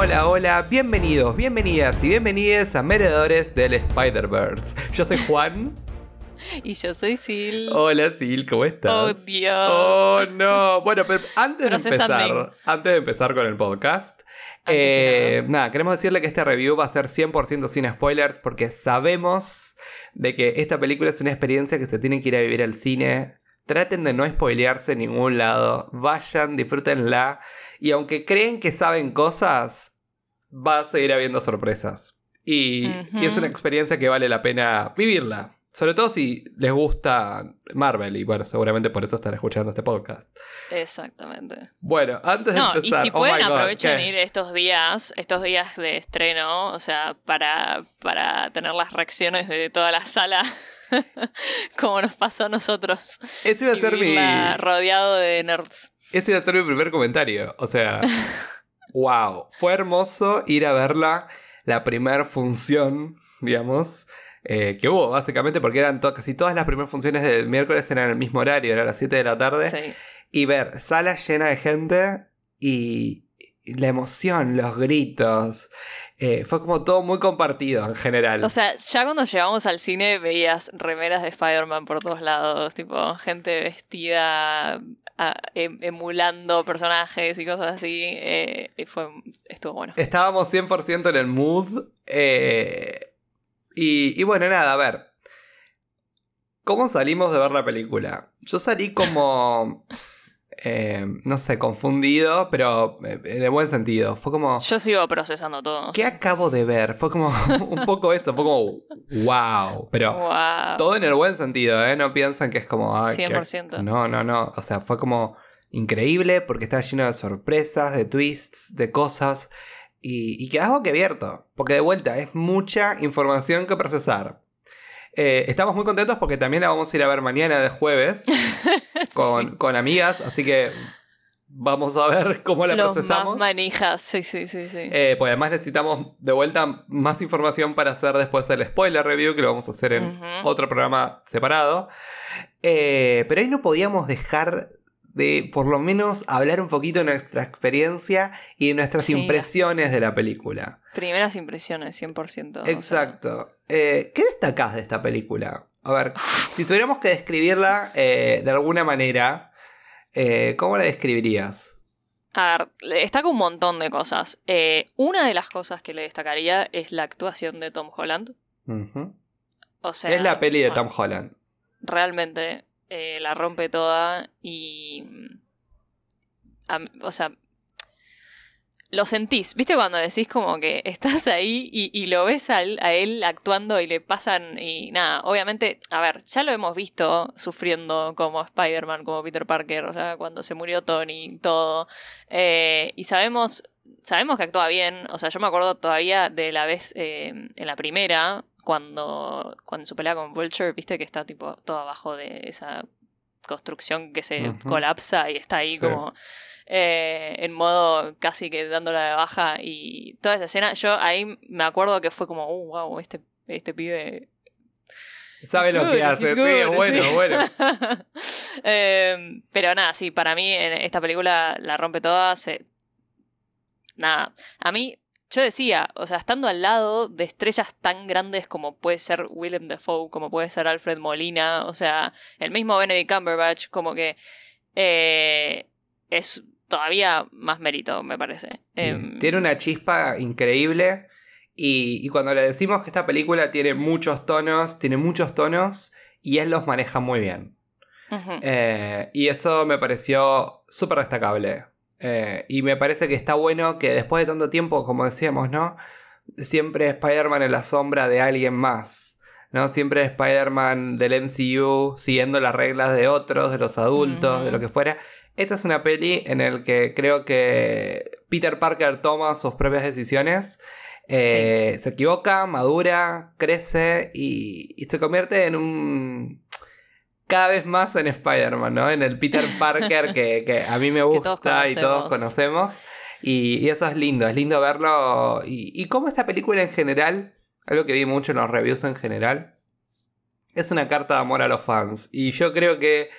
hola, hola, bienvenidos, bienvenidas y bienvenidas a Meredores del Spider-Verse. Yo soy Juan. Y yo soy Sil. Hola Sil, ¿cómo estás? Oh Dios. Oh no. Bueno, pero antes de empezar, antes de empezar con el podcast, eh, nada, queremos decirle que este review va a ser 100% sin spoilers porque sabemos de que esta película es una experiencia que se tiene que ir a vivir al cine. Traten de no spoilearse en ningún lado. Vayan, disfrútenla. Y aunque creen que saben cosas, va a seguir habiendo sorpresas. Y, y es una experiencia que vale la pena vivirla. Sobre todo si les gusta Marvel. Y bueno, seguramente por eso están escuchando este podcast. Exactamente. Bueno, antes de No, y empezar. si oh pueden God, aprovechen ir estos días, estos días de estreno, o sea, para, para tener las reacciones de toda la sala, como nos pasó a nosotros. Ese iba a y ser mi. rodeado de nerds. Este iba a ser mi primer comentario. O sea, wow. Fue hermoso ir a verla, la primera función, digamos, eh, que hubo, básicamente, porque eran to- casi todas las primeras funciones del miércoles eran en el mismo horario, era a las 7 de la tarde. Sí. Y ver sala llena de gente y la emoción, los gritos. Eh, fue como todo muy compartido en general. O sea, ya cuando llegamos al cine veías remeras de Spider-Man por todos lados, tipo gente vestida a- em- emulando personajes y cosas así. eh, y fue, estuvo bueno. Estábamos 100% en el mood. eh, y, y bueno, nada, a ver. ¿Cómo salimos de ver la película? Yo salí como... eh, no sé, confundido, pero eh, en el buen sentido. Fue como... Yo sigo procesando todo. ¿Qué acabo de ver? Fue como un poco eso, fue como... ¡Wow! Pero Wow. todo en el buen sentido, ¿eh? No piensan que es como... ay, qué- 100%. No, no, no. O sea, fue como increíble porque estaba lleno de sorpresas, de twists, de cosas. Y, y quedás abierto. Porque de vuelta, es mucha información que procesar. Eh, estamos muy contentos porque también la vamos a ir a ver mañana de jueves con, con amigas. Así que vamos a ver cómo la Los procesamos. más manijas, sí, sí, sí, sí. Eh, pues además necesitamos de vuelta más información para hacer después el spoiler review, que lo vamos a hacer en otro programa separado. Eh, pero ahí no podíamos dejar de por lo menos hablar un poquito de nuestra experiencia y de nuestras Sí. impresiones de la película. Primeras impresiones, 100%. o sea, Exacto. Eh, ¿Qué destacás de esta película? A ver, si tuviéramos que describirla eh, de alguna manera, eh, ¿cómo la describirías? A ver, destaca un montón de cosas. Una de las cosas que le destacaría es la actuación de Tom Holland. O sea, es la peli de bueno, Tom Holland. realmente eh, la rompe toda y... mm, o sea, lo sentís. ¿Viste cuando decís como que estás ahí y, lo ves a él, a él actuando y le pasan y nada? Obviamente, a ver, ya lo hemos visto sufriendo como Spider-Man, como Peter Parker, o sea, cuando se murió Tony, todo. Eh, y sabemos... Sabemos que actúa bien, o sea, yo me acuerdo todavía de la vez eh, en la primera, cuando, cuando su pelea con Vulture, viste que está tipo todo abajo de esa construcción que se colapsa y está ahí Sí. como eh, en modo casi que dándola de baja y toda esa escena, yo ahí me acuerdo que fue como, uh, wow, este, este pibe... Sabe lo Good, que hace, sí, es bueno, sí. bueno. Eh, pero nada, sí, para mí en esta película la rompe toda, se... Nada, a mí yo decía, o sea, estando al lado de estrellas tan grandes como puede ser Willem Dafoe, como puede ser Alfred Molina, o sea, el mismo Benedict Cumberbatch, como que eh, es todavía más mérito, me parece. Sí, Em, Tiene una chispa increíble. Y, y cuando le decimos que esta película tiene muchos tonos, tiene muchos tonos y él los maneja muy bien. Eh, y eso me pareció súper destacable. Eh, y me parece que está bueno que después de tanto tiempo, como decíamos, ¿no? Siempre Spider-Man en la sombra de alguien más. ¿no? Siempre Spider-Man del MCU siguiendo las reglas de otros, de los adultos, de lo que fuera. Esta es una peli en la que creo que Peter Parker toma sus propias decisiones. eh, Se equivoca, madura, crece y, y se convierte en un cada vez más en Spider-Man, ¿no? En el Peter Parker que, que a mí me todos gusta y todos conocemos. Y, y eso es lindo, es lindo verlo. Y, y cómo esta película en general, algo que vi mucho en los reviews en general, es una carta de amor a los fans. Y yo creo que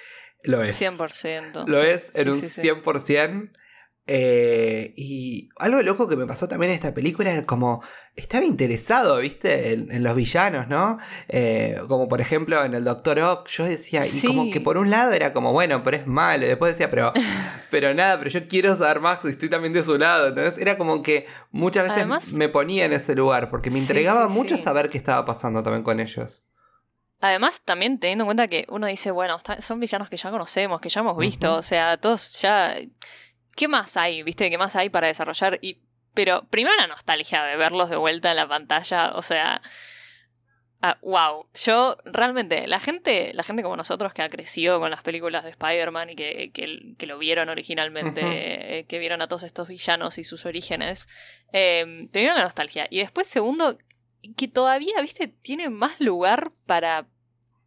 lo es. 100%. Lo sí, es en sí, un sí. 100%. Eh, y algo loco que me pasó también en esta película era como estaba interesado, viste, en, los villanos, ¿no? Eh, como por ejemplo en el Doctor Ock, yo decía, y como que por un lado era como, bueno, pero es malo, y después decía, pero, pero nada, pero yo quiero saber más y estoy también de su lado. Entonces era como que muchas veces me ponía en ese lugar, porque me entregaba mucho saber qué estaba pasando también con ellos. Además, también teniendo en cuenta que uno dice, bueno, son villanos que ya conocemos, que ya hemos visto, o sea, todos ya... ¿Qué más hay, viste? ¿Qué más hay para desarrollar? Y pero primero la nostalgia de verlos de vuelta en la pantalla, o sea, wow, ah, yo realmente, la gente, la gente como nosotros que ha crecido con las películas de Spider-Man y que, que, lo vieron originalmente, eh, que vieron a todos estos villanos y sus orígenes, eh, primero la nostalgia y después segundo, que todavía, viste, tiene más lugar para,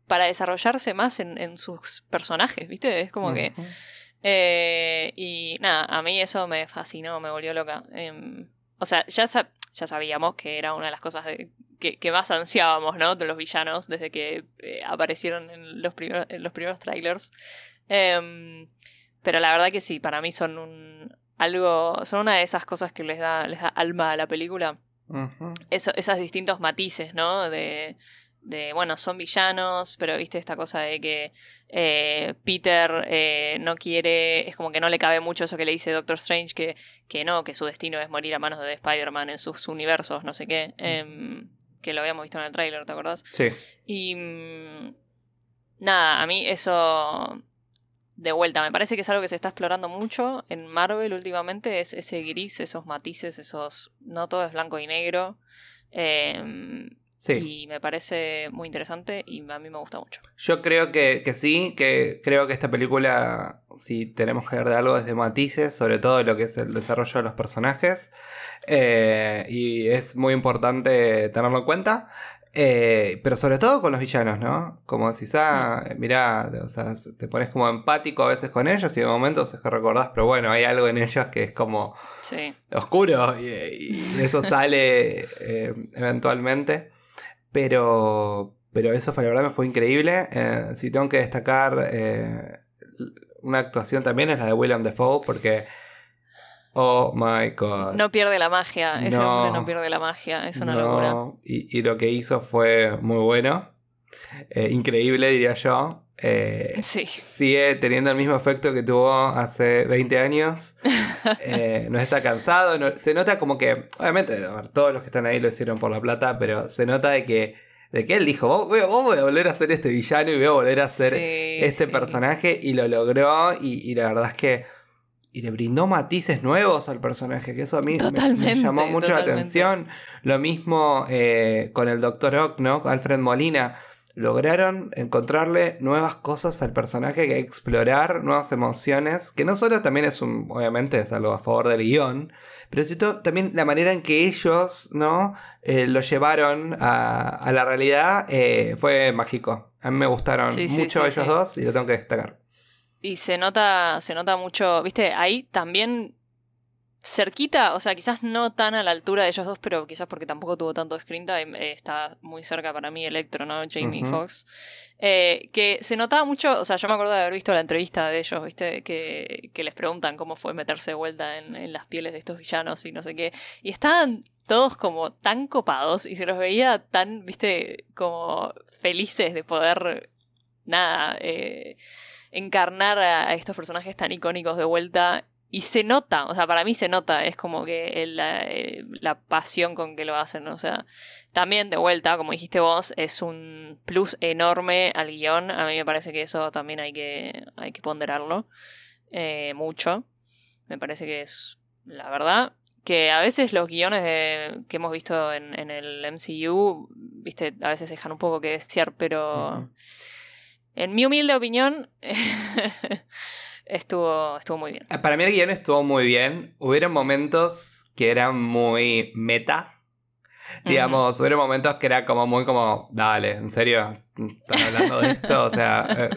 para desarrollarse más en, sus personajes, viste, es como que... Eh, y nada, a mí eso me fascinó, me volvió loca. Em, o sea, ya, ya sabíamos que era una de las cosas que, más ansiábamos, ¿no? De los villanos desde que eh, aparecieron en los, primeros, en los primeros trailers. Em, pero la verdad que sí, para mí son un algo. son una de esas cosas que les da, les da alma a la película. Eso, esos distintos matices, ¿no? De, de, bueno, son villanos, pero viste esta cosa de que eh, Peter eh, no quiere, es como que no le cabe mucho eso que le dice Doctor Strange, que, que no, que su destino es morir a manos de Spider-Man en sus universos, no sé qué, mm. em, que lo habíamos visto en el tráiler, ¿te acordás? Sí. Y mm, nada, a mí eso de vuelta, me parece que es algo que se está explorando mucho en Marvel últimamente, es ese gris, esos matices, esos, no todo es blanco y negro. Eh, y me parece muy interesante y a mí me gusta mucho. Yo creo que, sí, que creo que esta película, si tenemos que ver de algo, es de matices, sobre todo lo que es el desarrollo de los personajes. Eh, y es muy importante tenerlo en cuenta. Eh, pero sobre todo con los villanos, ¿no? Como si ah, mm. mirá, o sea, te pones como empático a veces con ellos y de momentos es que recordás, pero bueno, hay algo en ellos que es como oscuro y, eso sale eh, eventualmente. Pero, pero eso fue, la verdad me fue increíble. Eh, si tengo que destacar eh, una actuación también es la de William Defoe porque... Oh my god. No pierde la magia, ese hombre no pierde la magia, es una locura. Y, lo que hizo fue muy bueno, eh, increíble diría yo. Sí. Sigue teniendo el mismo efecto que tuvo hace 20 años. no está cansado. se nota como que, obviamente, todos los que están ahí lo hicieron por la plata, pero se nota de que, de que él dijo, vos, voy, a volver a ser este villano y voy a volver a ser este personaje y lo logró y, la verdad es que y le brindó matices nuevos al personaje, que eso a mí me, llamó mucho la atención. Lo mismo eh, con el Doctor Ock, ¿no? Alfred Molina lograron encontrarle nuevas cosas al personaje que explorar, nuevas emociones, que no solo también es un, obviamente es algo a favor del guion, pero cierto, también la manera en que ellos, ¿no? Eh, lo llevaron a, la realidad eh, fue mágico. A mí me gustaron mucho ellos dos y lo tengo que destacar. Y se nota, se nota mucho, viste, ahí también cerquita, o sea, quizás no tan a la altura de ellos dos, pero quizás porque tampoco tuvo tanto screen time, eh, está muy cerca para mí Electro, ¿no? Jamie Foxx. Eh, que se notaba mucho, o sea, yo me acuerdo de haber visto la entrevista de ellos, ¿viste? Que, que les preguntan cómo fue meterse de vuelta en, en, las pieles de estos villanos y no sé qué. Y estaban todos como tan copados y se los veía tan, ¿viste? Como felices de poder, nada, eh, encarnar a estos personajes tan icónicos de vuelta y se nota, o sea, para mí se nota, es como que la, pasión con que lo hacen, o sea, también de vuelta, como dijiste vos, es un plus enorme al guion, a mí me parece que eso también hay que, hay que ponderarlo eh, mucho, me parece que es la verdad, que a veces los guiones que hemos visto en, el MCU, viste, a veces dejan un poco que desear, pero en mi humilde opinión... estuvo, estuvo muy bien. Para mí el guion estuvo muy bien. Hubieron momentos que eran muy meta. Digamos, hubieron momentos que era como muy como, dale, ¿en serio? ¿Estás hablando de esto? O sea, eh,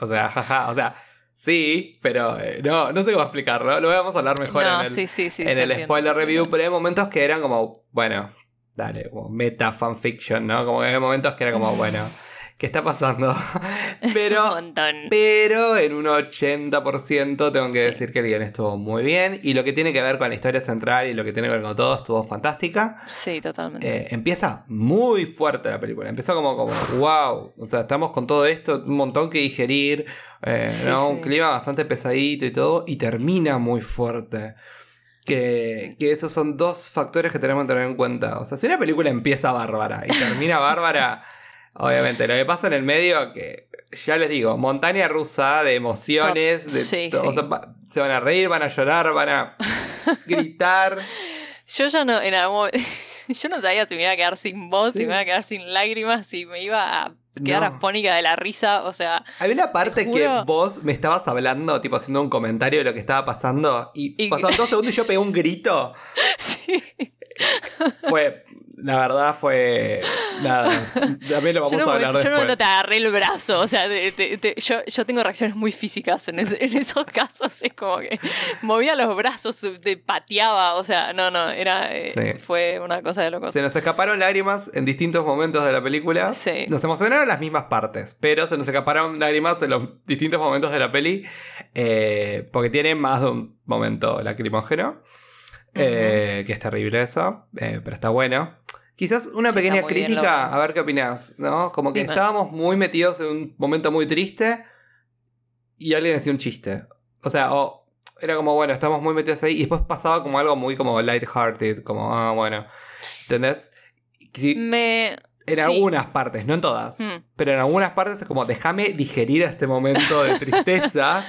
o sea, jaja, o sea, sí, pero eh, no, no sé cómo explicarlo. Lo vamos a hablar mejor en el, en el spoiler review, pero hay momentos que eran como, bueno, dale, como meta fanfiction, ¿no? Como que hay momentos que era como, bueno ¿qué está pasando? Es Pero, un montón. pero en un 80% tengo que Sí. decir que el guion estuvo muy bien. Y lo que tiene que ver con la historia central y lo que tiene que ver con todo estuvo fantástica. Sí, totalmente. Eh, empieza muy fuerte la película. Empezó como, como, wow. O sea, estamos con todo esto, un montón que digerir. eh, Sí, ¿no? sí. Un clima bastante pesadito y todo. Y termina muy fuerte. Que, que esos son dos factores que tenemos que tener en cuenta. O sea, si una película empieza bárbara y termina bárbara, obviamente. Lo que pasa en el medio, que ya les digo, montaña rusa de emociones. De, Sí, o sí. sea, va- se van a reír, van a llorar, van a gritar. Yo ya no, en algún yo no sabía si me iba a quedar sin voz, Sí. si me iba a quedar sin lágrimas, si me iba a quedar No. afónica de la risa, o sea, Hay una parte Te que vos me estabas hablando, tipo haciendo un comentario de lo que estaba pasando, y, Y- pasaron dos segundos y yo pegué un grito. sí. Fue, la verdad fue, nada, también lo vamos Yo, a hablar yo después. momento te agarré el brazo, o sea, te- te- te- yo, yo tengo reacciones muy físicas en, esos casos, es como que movía los brazos, te pateaba, o sea, no, no, era, eh, Sí. fue una cosa de locos. Se nos escaparon lágrimas en distintos momentos de la película. Sí. Nos emocionaron las mismas partes, pero se nos escaparon lágrimas en los distintos momentos de la peli, eh, porque tiene más de un momento lacrimógeno, eh, que es terrible eso, eh, pero está bueno. Quizás una pequeña crítica, a ver qué opinás, ¿no? Como que Dime. estábamos muy metidos en un momento muy triste y alguien decía un chiste. O sea, o era como, bueno, estamos muy metidos ahí y después pasaba como algo muy como lighthearted, como, ah, bueno, ¿entendés? Me... en sí. algunas partes, no en todas. Mm. Pero en algunas partes es como, déjame digerir este momento de tristeza.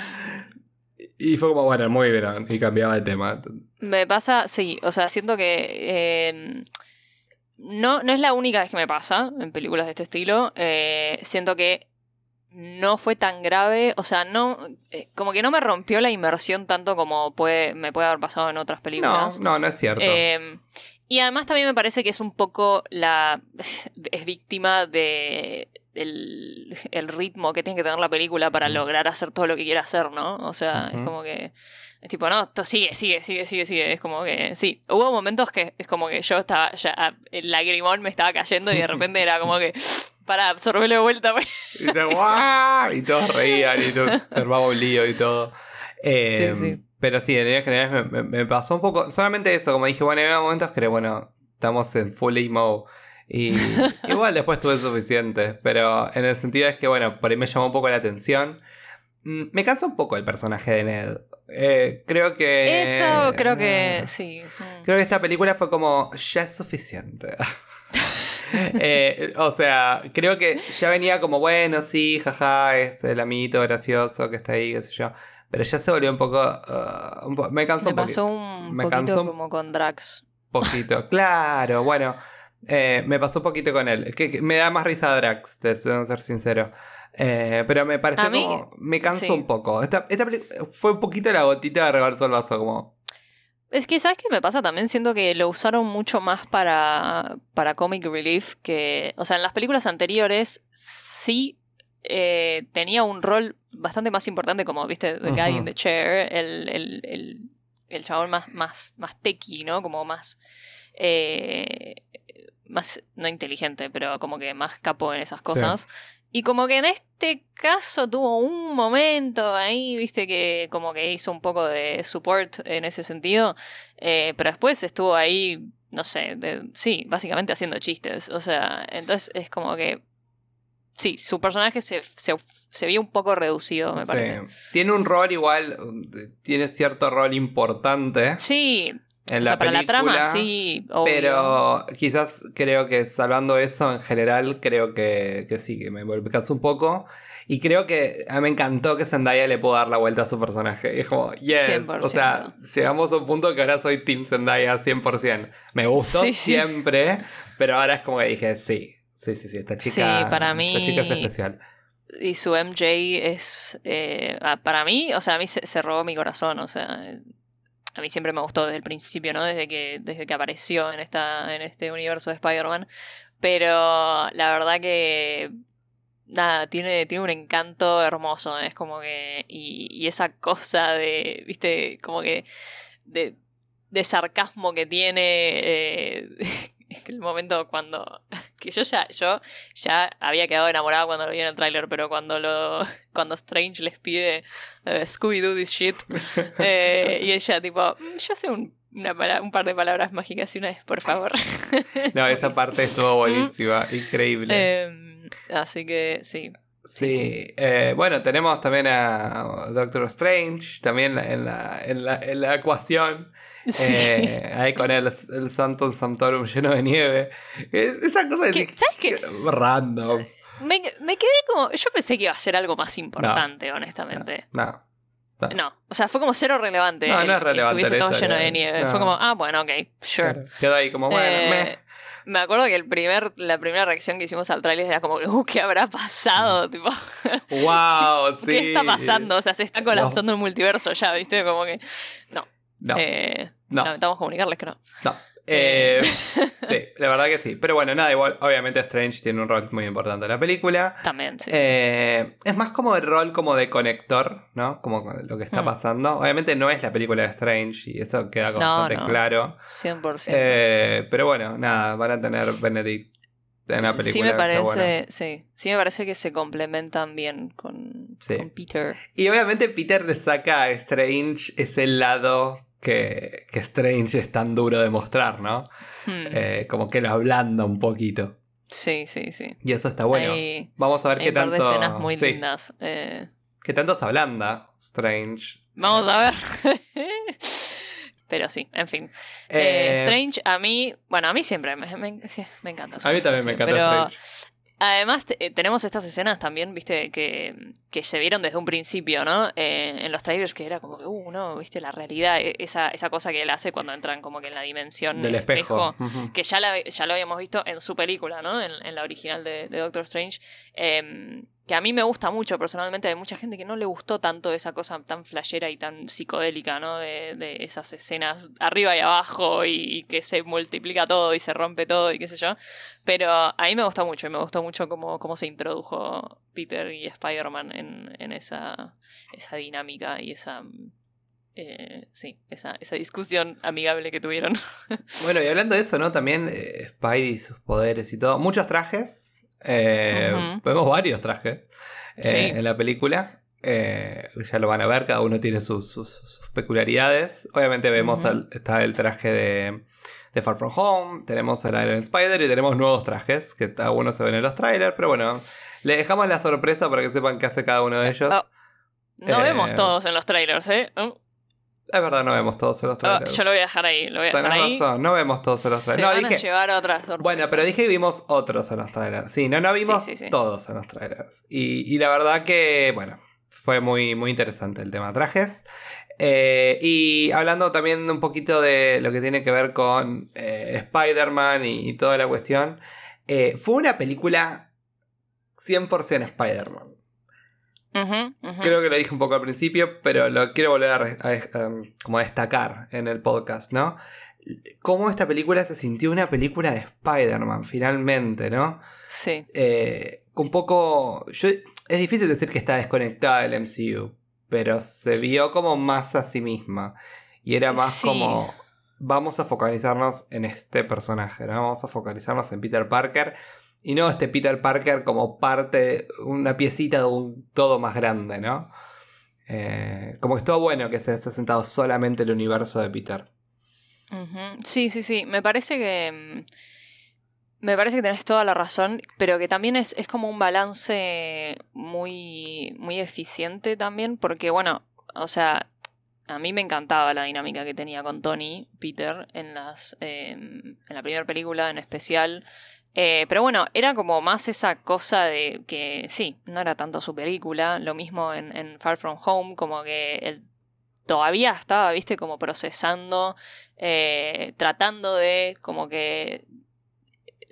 y fue como, bueno, muy bien. Y cambiaba de tema. Me pasa, sí, o sea, siento que eh, no, no es la única vez que me pasa en películas de este estilo. Eh, siento que no fue tan grave, o sea, no, eh, como que no me rompió la inmersión tanto como puede, me puede haber pasado en otras No, películas. no, no es cierto. Eh, y además también me parece que es un poco la. es víctima de. El, el ritmo que tiene que tener la película para lograr hacer todo lo que quiere hacer, ¿no? O sea, es como que. Es tipo, no, esto sigue, sigue, sigue, sigue, sigue. Es como que. Sí, hubo momentos que es como que yo estaba. ya ah, El lagrimón me estaba cayendo y de repente era como que. Para absorberlo de vuelta. pues. Y, te- ¡guau! y todos reían y todo, se armaba un lío y todo. Eh, Sí, sí. Pero sí, en líneas generales me, me- me pasó un poco. Solamente eso, como dije, bueno, había momentos que, bueno, estamos en full emo. Y igual después tuve suficiente. Pero en el sentido es que, bueno, por ahí me llamó un poco la atención. Mm, Me cansa un poco el personaje de Ned. Eh, creo que. Eso creo que Ah. sí. Mm. Creo que esta película fue como, ya es suficiente. Eh, o sea, creo que ya venía como, bueno, sí, jaja, es el amiguito gracioso que está ahí, qué sé yo. Pero ya se volvió un poco... uh, un po- me cansó Me un poqui- pasó un me poquito cansó como con Drax. poquito. Claro, bueno, eh, me pasó un poquito con él. Que, que me da más risa Drax, te tengo que ser sincero. Eh, pero me pareció mí, como... Me cansó sí. un poco. Esta, esta fue un poquito la gotita de rebalsó el vaso, como... Es que, ¿sabes qué me pasa? También siento que lo usaron mucho más para, para comic relief que... O sea, en las películas anteriores sí eh, tenía un rol bastante más importante como, viste, The Guy in the Chair, el, el, el, el chabón más, más, más techie, ¿no? Como más... eh, más, no inteligente, pero como que más capo en esas cosas. Y como que en este caso tuvo un momento ahí, viste, que como que hizo un poco de support en ese sentido, eh, pero después estuvo ahí, no sé, de- sí, básicamente haciendo chistes, o sea, entonces es como que, sí, su personaje se, se, se vio un poco reducido, me Sí. parece. Tiene un rol igual, eh, tiene cierto rol importante Sí, en o la sea, para la trama, sí, obvio. Pero quizás creo que salvando eso en general, creo que, que sí, que me cansó un poco. Y creo que a mí me encantó que Zendaya le pudo dar la vuelta a su personaje. Y es como, yes. O sea, llegamos a un punto que ahora soy Team Zendaya 100%. Me gustó Sí, sí. siempre, pero ahora es como que dije, sí. Sí, sí, sí, esta chica, Sí, para mí- esta chica es especial. Y su MJ es, eh, para mí, o sea, a mí se, se robó mi corazón, o sea, a mí siempre me gustó desde el principio, ¿no? Desde que, desde que apareció en, esta, en este universo de Spider-Man. Pero la verdad que, nada, tiene, tiene un encanto hermoso, es como que, y, y esa cosa de, viste, como que, de, de sarcasmo que tiene, eh, el momento cuando que yo ya, yo ya había quedado enamorada cuando lo vi en el tráiler, pero cuando lo, cuando Strange les pide eh, Scooby Doo this shit, eh, y ella tipo, "Mm, yo sé un, una un par de palabras mágicas y una vez, por favor. No, esa parte estuvo buenísima, increíble. Em, así que sí. Sí, sí. eh, bueno, tenemos también a Doctor Strange, también en la, en la, en la ecuación, Sí. eh, ahí con el, el Santum Santorum lleno de nieve. Eh, Esa cosa de ¿Qué? ¿Sabes qué? random. Me, me quedé como. Yo pensé que iba a ser algo más importante, honestamente. No, no. No. O sea, fue como cero relevante. No, no es que relevante estuviese la todo lleno de nieve. No. Fue como, ah, bueno, ok, sure. Claro, Quedó ahí como, bueno, Eh, meh. Me acuerdo que el primer, la primera reacción que hicimos al tráiler era como, uh, ¿qué habrá pasado? Tipo, wow, sí. ¿qué está pasando? O sea, se está colapsando el multiverso ya, ¿viste? Como que. No. No, Eh, no, Lamentamos comunicarles que no. no. Eh, sí, la verdad que sí. Pero bueno, nada, igual, obviamente Strange tiene un rol muy importante en la película. También, sí. sí. Eh, es más como el rol como de conector, ¿no? Como lo que está Mm. pasando. Obviamente no es la película de Strange y eso queda como No, bastante no. claro. 100%. Eh, pero bueno, nada, van a tener Benedict en la película. sí me parece, bueno. sí, sí me parece que se complementan bien con, Sí. con Peter. Y obviamente Peter le saca a Strange ese lado que, que Strange es tan duro de mostrar, ¿no? Hmm. Eh, como que lo ablanda un poquito. Sí, sí, sí. Y eso está bueno. Hay, Vamos a ver hay qué un par tanto. de escenas muy sí, lindas. Eh, qué tanto se ablanda Strange. vamos a ver. Pero sí, en fin. Eh, Eh, Strange, a mí, bueno, a mí siempre me, me- encanta. A mí también me encanta Pero Strange. Además te- eh, tenemos estas escenas también, viste, que, que se vieron desde un principio, ¿no? Eh, en los trailers que era como que, uh, no, viste, la realidad, e- esa, esa cosa que él hace cuando entran como que en la dimensión Del espejo. Que ya, la- ya lo habíamos visto en su película, ¿no? En, en la original de, de Doctor Strange. em, que a mí me gusta mucho personalmente. Hay mucha gente que no le gustó tanto esa cosa tan flashera y tan psicodélica, ¿no? De, de esas escenas arriba y abajo y, que se multiplica todo y se rompe todo y qué sé yo. Pero a mí me gustó mucho y me gustó mucho cómo, cómo se introdujo Peter y Spider-Man en, en esa, esa dinámica y esa... eh, sí, esa, esa discusión amigable que tuvieron. Bueno, y hablando de eso, ¿no? También eh, Spidey, sus poderes y todo. Muchos trajes. Eh. Vemos varios trajes eh, Sí. en la película. Eh, ya lo van a ver, cada uno tiene sus, sus- sus peculiaridades. Obviamente vemos el- está el traje de, de Far From Home, tenemos el Iron Spider y tenemos nuevos trajes, que algunos se ven en los trailers, pero bueno, le dejamos la sorpresa para que sepan qué hace cada uno de ellos. Oh, No Eh, vemos todos en los trailers, ¿eh? Oh, Es verdad, no vemos todos en los oh, trailers. yo lo voy a dejar ahí, lo voy a dejar Tenés ahí. razón, no vemos todos en los Se trailers. No, van dije, a llevar otras sorpresas. Bueno, pero dije que vimos otros en los trailers. Sí, no, no vimos Sí, sí, sí. todos en los trailers. Y, y la verdad que, bueno, fue muy, muy interesante el tema trajes. Eh, y hablando también un poquito de lo que tiene que ver con eh, Spider-Man y, y toda la cuestión, eh, fue una película 100% Spider-Man. Creo que lo dije un poco al principio, pero lo quiero volver a, um, como a destacar en el podcast, ¿no? Cómo esta película se sintió una película de Spider-Man, finalmente, ¿no? Sí, Eh, un poco... yo- es difícil decir que está desconectada del MCU, pero se vio como más a sí misma. Y era más Sí. como... Vamos a focalizarnos en este personaje, ¿no? Vamos a focalizarnos en Peter Parker. Y no este Peter Parker como parte, una piecita de un todo más grande, ¿no? Eh, como que estuvo bueno que se haya sentado solamente el universo de Peter. sí, sí, sí. Me parece que. mm, Me parece que tenés toda la razón, pero que también es, es como un balance muy, muy eficiente también, porque bueno, o sea, a mí me encantaba la dinámica que tenía con Tony, Peter, en, las, eh, en la primera película en especial. Eh, pero bueno, era como más esa cosa de que sí, no era tanto su película, lo mismo en, Far From Home, como que él todavía estaba, viste, como procesando, eh, tratando de como que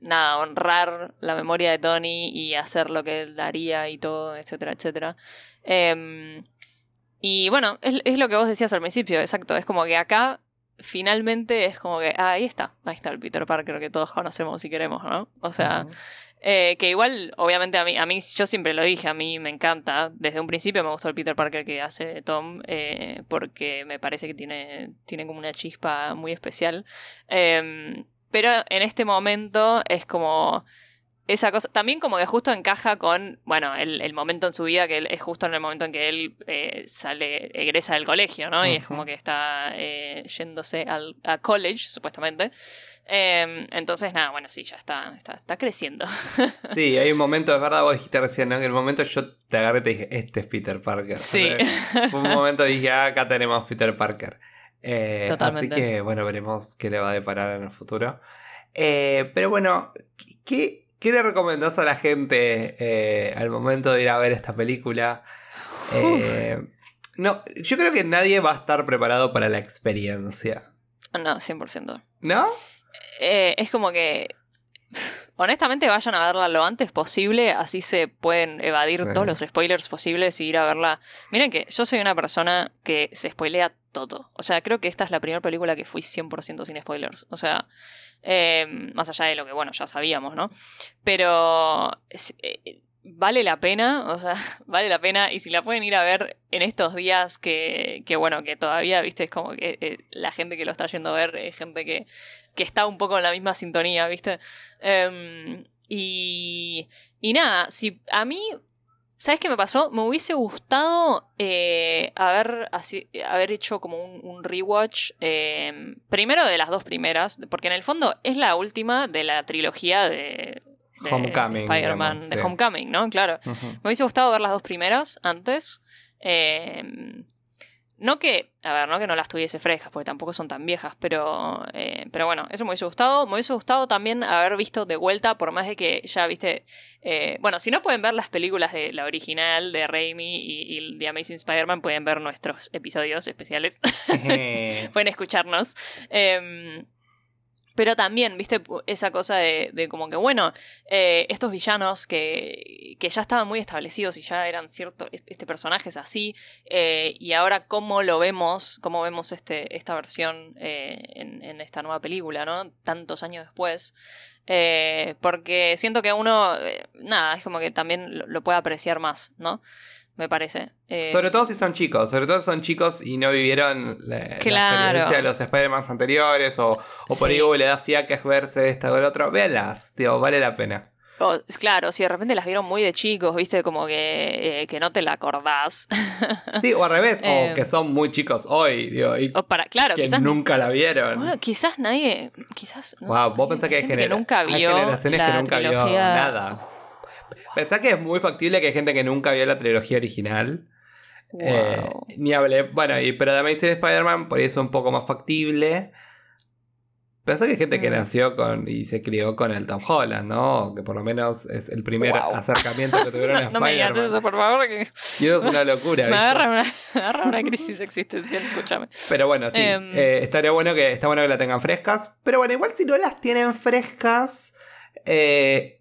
nada, honrar la memoria de Tony y hacer lo que él haría y todo, etcétera, etcétera. Em, y bueno, es, es lo que vos decías al principio, exacto. Es como que acá finalmente es como que, ah, ahí está, ahí está el Peter Parker que todos conocemos y queremos, ¿no? O sea, eh, que igual, obviamente a mí, a mí, yo siempre lo dije, a mí me encanta. Desde un principio me gustó el Peter Parker que hace Tom, eh, porque me parece que tiene, tiene como una chispa muy especial. Em, pero en este momento es como esa cosa. También como que justo encaja con, bueno, el, el momento en su vida que él- es justo en el momento en que él eh, sale, egresa del colegio, ¿no? Y es como que está eh, yéndose al, a college, supuestamente. Eh, entonces, nada, bueno, sí, ya está, está, está creciendo. Sí, hay un momento, es verdad, vos dijiste recién, ¿no? Que en el momento yo te agarré y te dije, este es Peter Parker. Sí. Fue un momento dije, ah, acá tenemos Peter Parker. Eh, Totalmente. Así que, bueno, veremos qué le va a deparar en el futuro. Pero bueno, ¿qué, ¿qué le recomendás a la gente eh, al momento de ir a ver esta película? Eh, no, yo creo que nadie va a estar preparado para la experiencia. no, 100%. ¿No? Eh, es como que. Honestamente, vayan a verla lo antes posible, así se pueden evadir Sí. todos los spoilers posibles y ir a verla. Miren que yo soy una persona que se spoilea todo. O sea, creo que esta es la primera película que fui 100% sin spoilers. O sea, eh, más allá de lo que, bueno, ya sabíamos, ¿no? Pero eh, vale la pena, o sea, vale la pena. Y si la pueden ir a ver en estos días que, que bueno, que todavía, viste, es como que eh, la gente que lo está yendo a ver es gente que, que está un poco en la misma sintonía, viste. Em, y, y nada, si a mí, ¿sabes qué me pasó? Me hubiese gustado eh, haber, así, haber hecho como un, un rewatch, em, primero de las dos primeras, porque en el fondo es la última de la trilogía de... de Homecoming, Spider-Man, de. Homecoming, ¿no? Claro. Me hubiese gustado ver las dos primeras antes. Eh, no que, a ver, no que no las tuviese frescas, porque tampoco son tan viejas, pero, eh, pero bueno, eso me hubiese gustado. Me hubiese gustado también haber visto de vuelta, por más de que ya viste. eh, bueno, si no pueden ver las películas de la original de Raimi y, y The Amazing Spider-Man, pueden ver nuestros episodios especiales. pueden escucharnos. Em, pero también, viste, esa cosa de, de como que, bueno, eh, estos villanos que, que ya estaban muy establecidos y ya eran cierto, es- este personaje es así, eh, y ahora cómo lo vemos, cómo vemos este, esta versión eh, en, esta nueva película, ¿no? Tantos años después. Porque siento que uno, nada, es como que también lo puede apreciar más, ¿no? Me parece. Eh, Sobre todo si son chicos, sobre todo si son chicos y no vivieron la, la Claro. experiencia de los Spider-Man anteriores o, o por Sí. ahí le da fiaques verse esta o el otro, véanlas, digo, vale la pena. O, es claro, si de repente las vieron muy de chicos, viste, como que, eh, que no te la acordás. Sí, o al revés, Eh. o que son muy chicos hoy, digo, y o para, claro, que quizás, nunca la vieron. Bueno, quizás nadie, quizás... no, Wow, vos pensás que hay, gente que nunca hay vio generaciones que la nunca vio trilogía- nada. Pensá que es muy factible que hay gente que nunca vio la trilogía original. Wow. Eh, ni hablé. Bueno, y, pero de Amazing Spider-Man por ahí es un poco más factible. Pensá que hay gente que Mm. nació con y se crió con el Tom Holland, ¿no? Que por lo menos es el primer Wow. acercamiento que tuvieron a no me digas Spider-Man. eso, por favor, que Y eso es una locura, agarra una, me agarra una crisis existencial, escúchame. Pero bueno, sí. Em. eh, estaría bueno que, está bueno que la tengan frescas. Pero bueno, igual si no las tienen frescas. eh,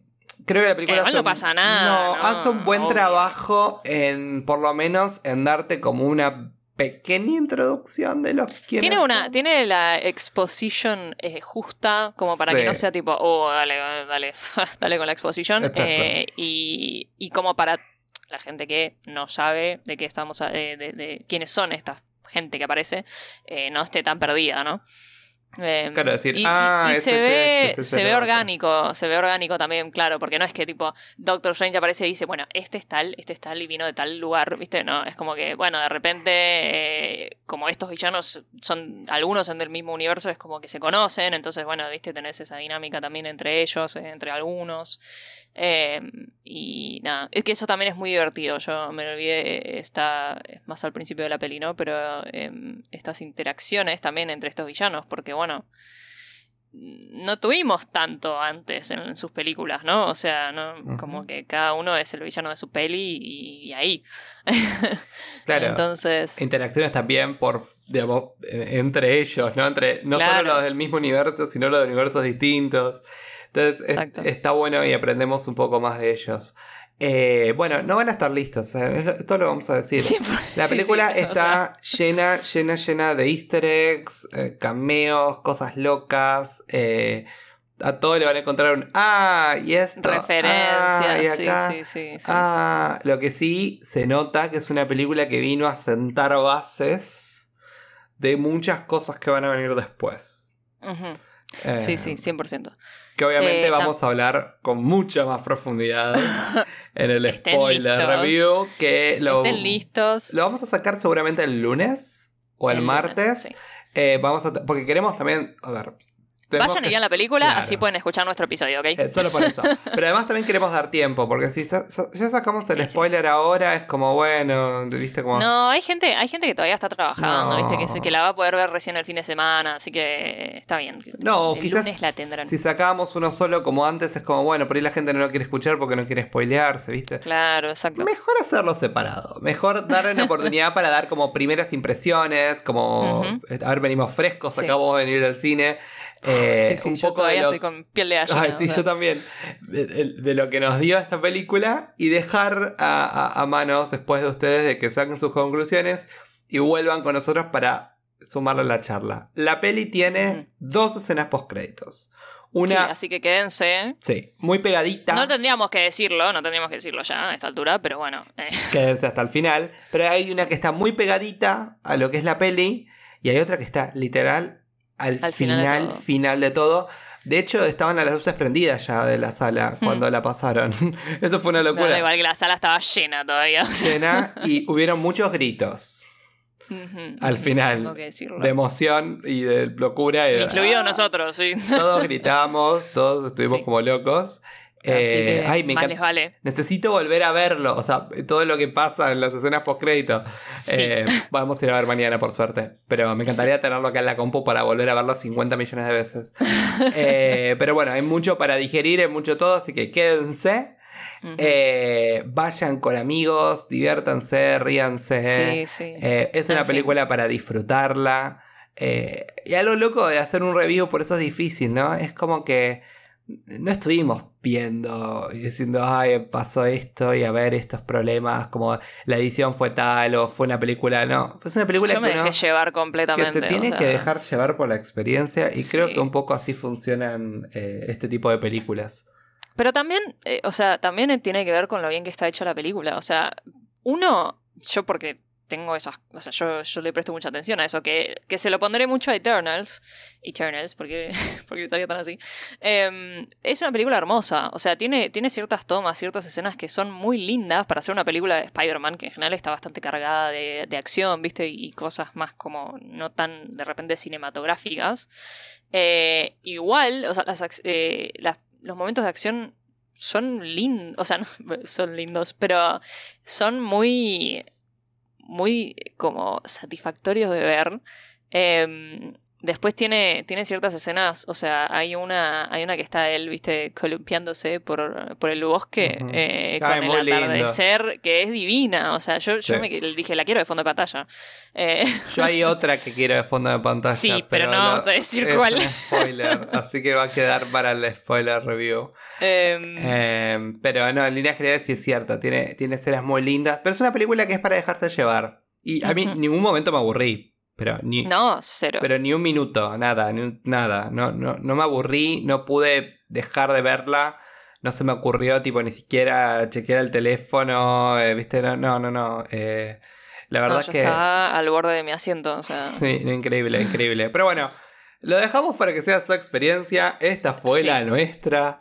creo que la película Igual hace no un- pasa nada, No, no, hace un buen obvio. trabajo en, por lo menos, en darte como una pequeña introducción de los que Tiene una, tiene la exposition eh, justa, como para Sí. que no sea tipo, oh, dale, dale, dale con la exposition. Exacto. eh, y, y como para la gente que no sabe de qué estamos, a- de, de- de quiénes son esta gente que aparece, eh, no esté tan perdida, ¿no? Eh, Claro, decir, y, ah, y este se es ve, este, este es se ve orgánico, se ve orgánico también, claro, porque no es que tipo Doctor Strange aparece y dice, bueno, este es tal, este es tal y vino de tal lugar, ¿viste? No, es como que, bueno, de repente, eh, como estos villanos son, algunos son del mismo universo, es como que se conocen, entonces, bueno, ¿viste? Tenés esa dinámica también entre ellos, eh, entre algunos. Eh, y nada, es que eso también es muy divertido. Yo me olvidé, está es más al principio de la peli, ¿no? Pero em, estas interacciones también entre estos villanos, porque bueno, no tuvimos tanto antes en sus películas, ¿no? O sea, como que cada uno es el villano de su peli y, y ahí. Claro. Entonces, Interacciones también por, digamos, eh, entre ellos, ¿no? Entre, no Claro. solo los del mismo universo, sino los de universos distintos. Entonces, es- está bueno y aprendemos un poco más de ellos. Eh, bueno, no van a estar listos, eh, es lo- esto lo vamos a decir. sí, La sí, película sí, o sea, está llena, llena, llena de easter eggs, eh, cameos, cosas locas. eh, a todo le van a encontrar un ah, y esto. ah, referencias, y acá, sí, sí, sí. Ah, lo que sí se nota que es una película que vino a sentar bases de muchas cosas que van a venir después. Eh, Sí, sí, 100%. Que obviamente Eh, vamos a hablar con mucha más profundidad en el Estén spoiler listos. review. Que lo, Estén listos. lo vamos a sacar seguramente el lunes o el, el lunes, martes. sí. Eh, vamos a, porque queremos también. A ver. Vayan y vean la película, claro. así pueden escuchar nuestro episodio, ¿ok? Eh, solo por eso. Pero además también queremos dar tiempo, porque si sa- sa- ya sacamos el Sí, sí. spoiler ahora, es como, bueno, viste como... No, hay gente, hay gente que todavía está trabajando, No. ¿viste? Que, que la va a poder ver recién el fin de semana, así que está bien. No, el quizás lunes la tendrán. Si sacábamos uno solo como antes, es como, bueno, por ahí la gente no lo quiere escuchar porque no quiere spoilearse, ¿viste? Claro, exacto. Mejor hacerlo separado. Mejor darle una oportunidad para dar como primeras impresiones, como, eh, a ver, venimos frescos, Sí. acabamos de venir al cine. Eh, sí, sí, un yo poco todavía lo- estoy con piel de gallina. Ay, o sí, sea. yo también. De, de- de lo que nos dio esta película y dejar a, a- a manos después de ustedes de que saquen sus conclusiones y vuelvan con nosotros para sumarle a la charla. La peli tiene dos escenas post créditos. Sí, Una, así que quédense. sí, muy pegadita. No tendríamos que decirlo, no tendríamos que decirlo ya a esta altura, pero bueno. eh, Quédense hasta el final. Pero hay una que está muy pegadita a lo que es la peli. Y hay otra que está literal al, Al final final, de todo. final de todo. De hecho, estaban a las luces prendidas ya de la sala Hmm. cuando la pasaron. Eso fue una no, locura. igual que la sala estaba llena todavía. Llena y hubieron muchos gritos Ujú, al ujú, final, Tengo que decirlo. de emoción y de locura. y de- ¡Ah! nosotros, sí. Todos gritamos, todos estuvimos Sí. como locos. Eh, ay, me les vale. Necesito volver a verlo. O sea, todo lo que pasa en las escenas post crédito. Sí. Eh, vamos a ir a ver mañana, por suerte. Pero me encantaría tenerlo acá en la compu para volver a verlo 50 millones de veces. Eh, pero bueno, hay mucho para digerir, hay mucho todo, así que quédense. Vayan con amigos, diviértanse, ríanse. sí, sí. Es En una fin. película para disfrutarla. Y algo loco de hacer un review, por eso es difícil, ¿no? Es como que no estuvimos viendo y diciendo, ay, pasó esto y a ver estos problemas, como la edición fue tal o fue una película. No, fue una película Yo me que, dejé llevar que completamente. se tiene o sea, que dejar llevar por la experiencia y creo que un poco así funcionan eh, este tipo de películas. Pero también, eh, o sea, también tiene que ver con lo bien que está hecha la película. O sea, uno, yo porque tengo esas, o sea, yo, yo le presto mucha atención a eso, que, que se lo pondré mucho a Eternals, Eternals, porque, porque salió tan así. Em, es una película hermosa, o sea, tiene, tiene ciertas tomas, ciertas escenas que son muy lindas para hacer una película de Spider-Man, que en general está bastante cargada de, de acción, ¿viste? Y cosas más como no tan de repente cinematográficas. Eh, igual, o sea, eh, las- los momentos de acción son lindos, o sea, no, son lindos, pero son muy, muy como satisfactorios de ver. Em, después tiene, tiene ciertas escenas, o sea, hay una, hay una que está él, viste, columpiándose por, por el bosque Ujú. eh, Ay, con el lindo. atardecer, que es divina. O sea, yo, yo Sí. me dije, la quiero de fondo de pantalla. Eh, Yo hay otra que quiero de fondo de pantalla. Sí, pero no vamos a decir es cuál. un spoiler, así que va a quedar para el spoiler review. em, Eh, pero no, en líneas generales sí es cierto, tiene, tiene escenas muy lindas, pero es una película que es para dejarse llevar. Y a mí en ningún momento me aburrí, pero ni, no, cero. pero ni un minuto, nada, ni un- nada. No, no, no me aburrí, no pude dejar de verla. No se me ocurrió, tipo, ni siquiera chequear el teléfono, eh, ¿viste? No, no, no. no, eh, la No, verdad yo es que... estaba al borde de mi asiento, o sea. Sí, increíble, increíble. Pero bueno, lo dejamos para que sea su experiencia. Esta fue Sí. la nuestra.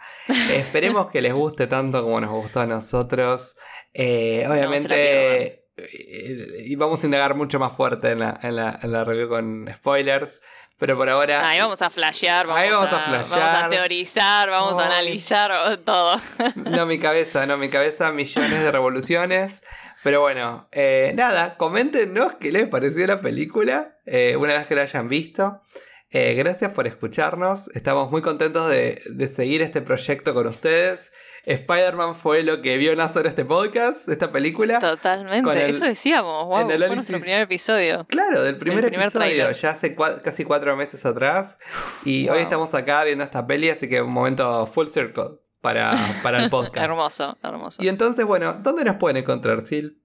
Esperemos que les guste tanto como nos gustó a nosotros. Eh, obviamente, y vamos a indagar mucho más fuerte en la, en la, en la review con spoilers. Pero por ahora. Ahí vamos a flashear, vamos, Ahí vamos a a, flashear. vamos a teorizar, vamos a Ay. analizar todo. No, mi cabeza, no, mi cabeza, millones de revoluciones. Pero bueno, eh, nada, coméntenos qué les pareció la película eh, una vez que la hayan visto. Eh, gracias por escucharnos. Estamos muy contentos de, de seguir este proyecto con ustedes. Spider-Man fue lo que vio nacer este podcast, esta película. Totalmente, el- eso decíamos, wow, fue nuestro primer episodio. Claro, del primer, primer episodio, ya hace cua- casi cuatro meses atrás. Y Wow. hoy estamos acá viendo esta peli, así que un momento full circle para, para el podcast. hermoso, hermoso. Y entonces, bueno, ¿dónde nos pueden encontrar, Sil?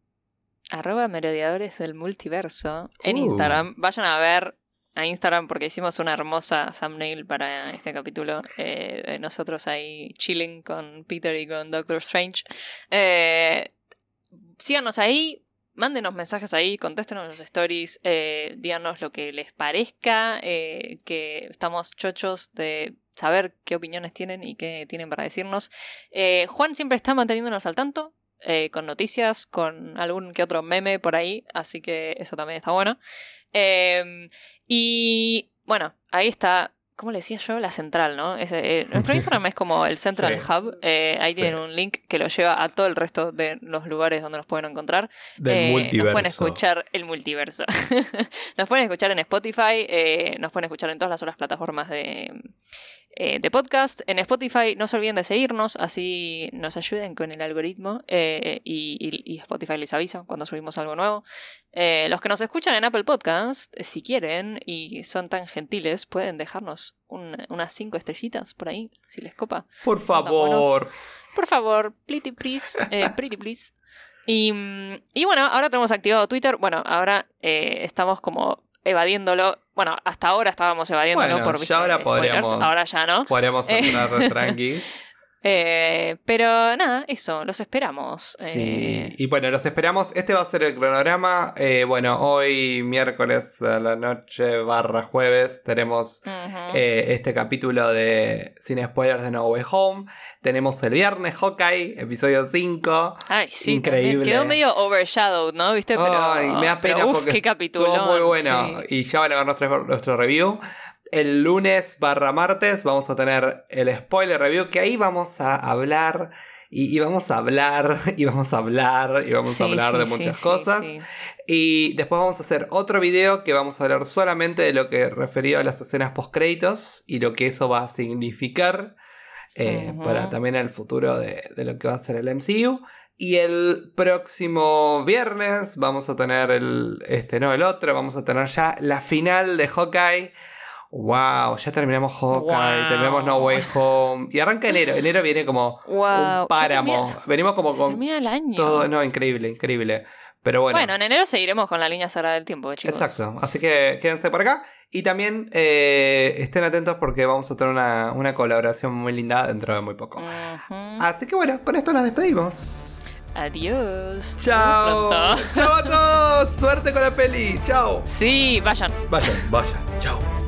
Arroba merodeadores del multiverso en Uh. Instagram. Vayan a ver a Instagram porque hicimos una hermosa thumbnail para este capítulo. eh, de nosotros ahí chilling con Peter y con Doctor Strange. Eh, síganos ahí. mándenos mensajes ahí, contéstenos los stories, eh, díganos lo que les parezca, que estamos chochos de saber qué opiniones tienen y qué tienen para decirnos. Juan siempre está manteniéndonos al tanto, con noticias, con algún que otro meme por ahí, así que eso también está bueno. Eh, y bueno, ahí está ¿Cómo le decía yo? La central, ¿no? Es, eh, nuestro Instagram es como el Central Sí. Hub. eh, ahí Sí. tienen un link que lo lleva a todo el resto de los lugares donde nos pueden encontrar. Del Eh, multiverso. Nos pueden escuchar el multiverso. nos pueden escuchar en Spotify, eh, nos pueden escuchar en todas las otras plataformas de, eh, de podcast. En Spotify no se olviden de seguirnos, así nos ayuden con el algoritmo eh, y, y- y Spotify les avisa cuando subimos algo nuevo. Eh, los que nos escuchan en Apple Podcast, si quieren y son tan gentiles, pueden dejarnos un- unas cinco estrellitas por ahí, si les copa. Por favor. Por favor, pretty please, pretty please. Y, mm, y bueno, ahora tenemos activado Twitter. Bueno, ahora estamos como evadiéndolo. Bueno, hasta ahora estábamos evadiéndolo Bueno, por ya ahora spoilers. podríamos- Ahora ya no. Podríamos entrar tranqui. Eh, pero nada, eso, los esperamos. Sí. Eh, Y bueno, los esperamos. Este va a ser el cronograma. Eh, bueno, hoy miércoles a la noche barra jueves tenemos eh, este capítulo de Sin Spoilers de No Way Home. Tenemos el viernes Hawkeye, episodio 5. Ay, sí, increíble. Quedó medio overshadowed, ¿no? ¿Viste? Pero, Ay, me da pero, pena uf, porque qué capítulo. Estuvo muy bueno. Y ya van a ver nuestro, nuestro review. El lunes barra martes vamos a tener el spoiler review, que ahí vamos a hablar. Y, y vamos a hablar, y vamos a hablar, y vamos a hablar de muchas cosas. Y después vamos a hacer otro video que vamos a hablar solamente de lo que referido a las escenas post créditos y lo que eso va a significar eh, para también el futuro de, de lo que va a ser el MCU. Y el próximo viernes vamos a tener el. Este, no, el otro. Vamos a tener ya la final de Hawkeye. Wow, ya terminamos Hawkeye, Wow. terminamos No Way Home. Y arranca enero. Enero viene como Wow. un páramo. Termina, Venimos como se con termina el año. todo. No, increíble, increíble. Pero bueno. Bueno, en enero seguiremos con la línea sagrada del tiempo, chicos. Exacto, así que quédense por acá. Y también eh, estén atentos porque vamos a tener una, una colaboración muy linda dentro de muy poco. Así que bueno, con esto nos despedimos. Adiós. Chao. Chao a todos. Suerte con la peli. Chao. Sí, vayan. Vayan, vayan. Chao.